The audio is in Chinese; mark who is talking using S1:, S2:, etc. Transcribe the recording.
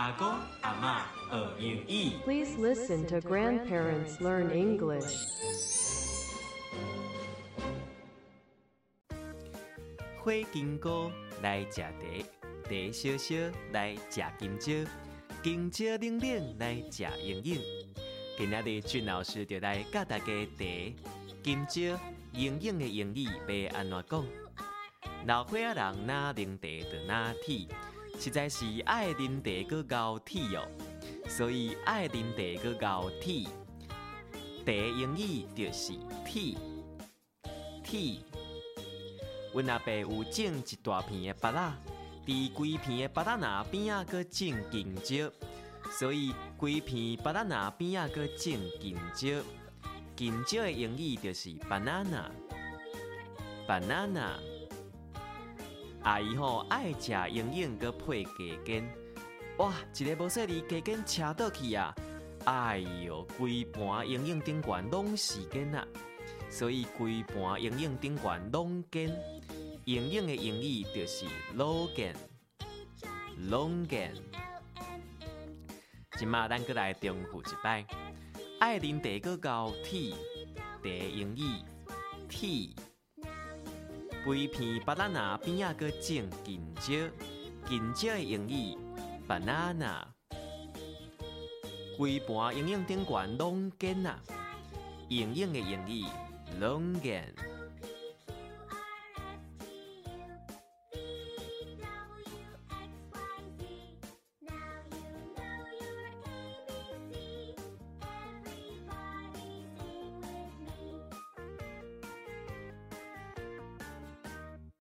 S1: 阿公阿妈学英语。
S2: Please listen to grandparents learn English.
S1: 花金菇来食茶，茶烧烧来食金蕉，金蕉冷冷来食英英。今仔日俊老师就来教大家茶、金蕉、英英的英语要安怎讲。老岁仔人哪啉茶就哪铁，实在是爱啉茶搁熬铁哦。所以爱啉茶搁熬铁，茶英语就是铁，铁。阮阿爸有种一大片的芭乐，伫规片的芭乐那边啊，搁种金蕉，所以规片芭乐那边啊，搁种金蕉。金蕉的英语就是 banana，banana。阿姨吼爱食营养搁配鸡筋，哇，一个无说你鸡筋车倒去啊！哎哟，规盘营养顶悬拢是筋啊！所以规盘营养顶悬拢筋。营养的英语就是 logan，logan。今嘛咱搁来重复一摆，爱啉茶搁高 T，茶英语 T。规片芭乐那边仔搁种香蕉，香蕉的英语 banana。规盘营养顶悬拢紧啊，营养的英语 long。